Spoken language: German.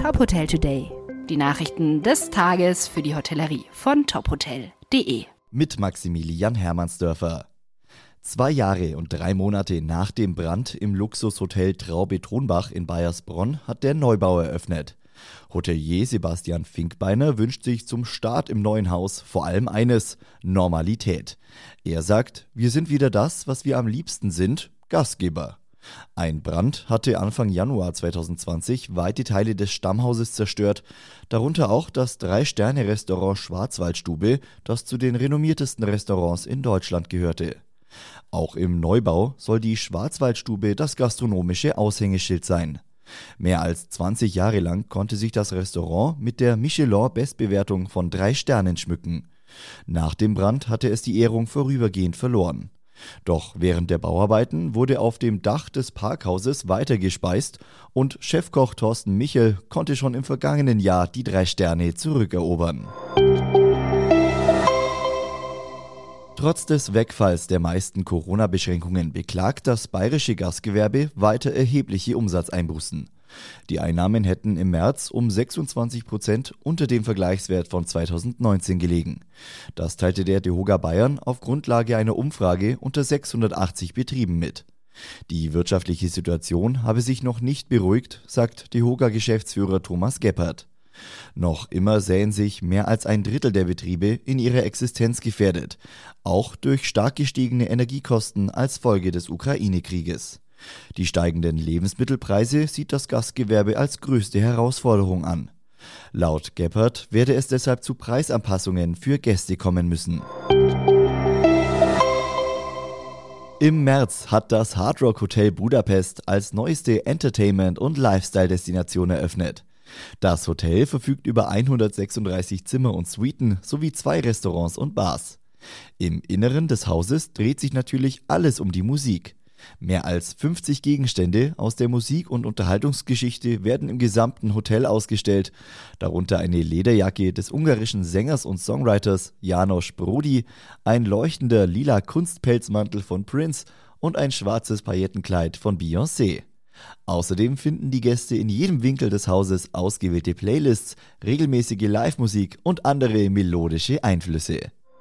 Top Hotel Today. Die Nachrichten des Tages für die Hotellerie von tophotel.de. Mit Maximilian Hermannsdörfer. Zwei Jahre und drei Monate nach dem Brand im Luxushotel Traube Thronbach in Bayersbronn hat der Neubau eröffnet. Hotelier Sebastian Finkbeiner wünscht sich zum Start im neuen Haus vor allem eines, Normalität. Er sagt, wir sind wieder das, was wir am liebsten sind, Gastgeber. Ein Brand hatte Anfang Januar 2020 weite Teile des Stammhauses zerstört, darunter auch das Drei-Sterne-Restaurant Schwarzwaldstube, das zu den renommiertesten Restaurants in Deutschland gehörte. Auch im Neubau soll die Schwarzwaldstube das gastronomische Aushängeschild sein. Mehr als 20 Jahre lang konnte sich das Restaurant mit der Michelin-Bestbewertung von drei Sternen schmücken. Nach dem Brand hatte es die Ehrung vorübergehend verloren. Doch während der Bauarbeiten wurde auf dem Dach des Parkhauses weitergespeist und Chefkoch Thorsten Michel konnte schon im vergangenen Jahr die drei Sterne zurückerobern. Trotz des Wegfalls der meisten Corona-Beschränkungen beklagt das bayerische Gastgewerbe weiter erhebliche Umsatzeinbußen. Die Einnahmen hätten im März um 26 Prozent unter dem Vergleichswert von 2019 gelegen. Das teilte der DeHoga Bayern auf Grundlage einer Umfrage unter 680 Betrieben mit. Die wirtschaftliche Situation habe sich noch nicht beruhigt, sagt DeHoga-Geschäftsführer Thomas Geppert. Noch immer sähen sich mehr als ein Drittel der Betriebe in ihrer Existenz gefährdet, auch durch stark gestiegene Energiekosten als Folge des Ukraine-Krieges. Die steigenden Lebensmittelpreise sieht das Gastgewerbe als größte Herausforderung an. Laut Geppert werde es deshalb zu Preisanpassungen für Gäste kommen müssen. Im März hat das Hard Rock Hotel Budapest als neueste Entertainment- und Lifestyle-Destination eröffnet. Das Hotel verfügt über 136 Zimmer und Suiten sowie zwei Restaurants und Bars. Im Inneren des Hauses dreht sich natürlich alles um die Musik. Mehr als 50 Gegenstände aus der Musik- und Unterhaltungsgeschichte werden im gesamten Hotel ausgestellt, darunter eine Lederjacke des ungarischen Sängers und Songwriters Janos Brody, ein leuchtender lila Kunstpelzmantel von Prince und ein schwarzes Paillettenkleid von Beyoncé. Außerdem finden die Gäste in jedem Winkel des Hauses ausgewählte Playlists, regelmäßige Live-Musik und andere melodische Einflüsse.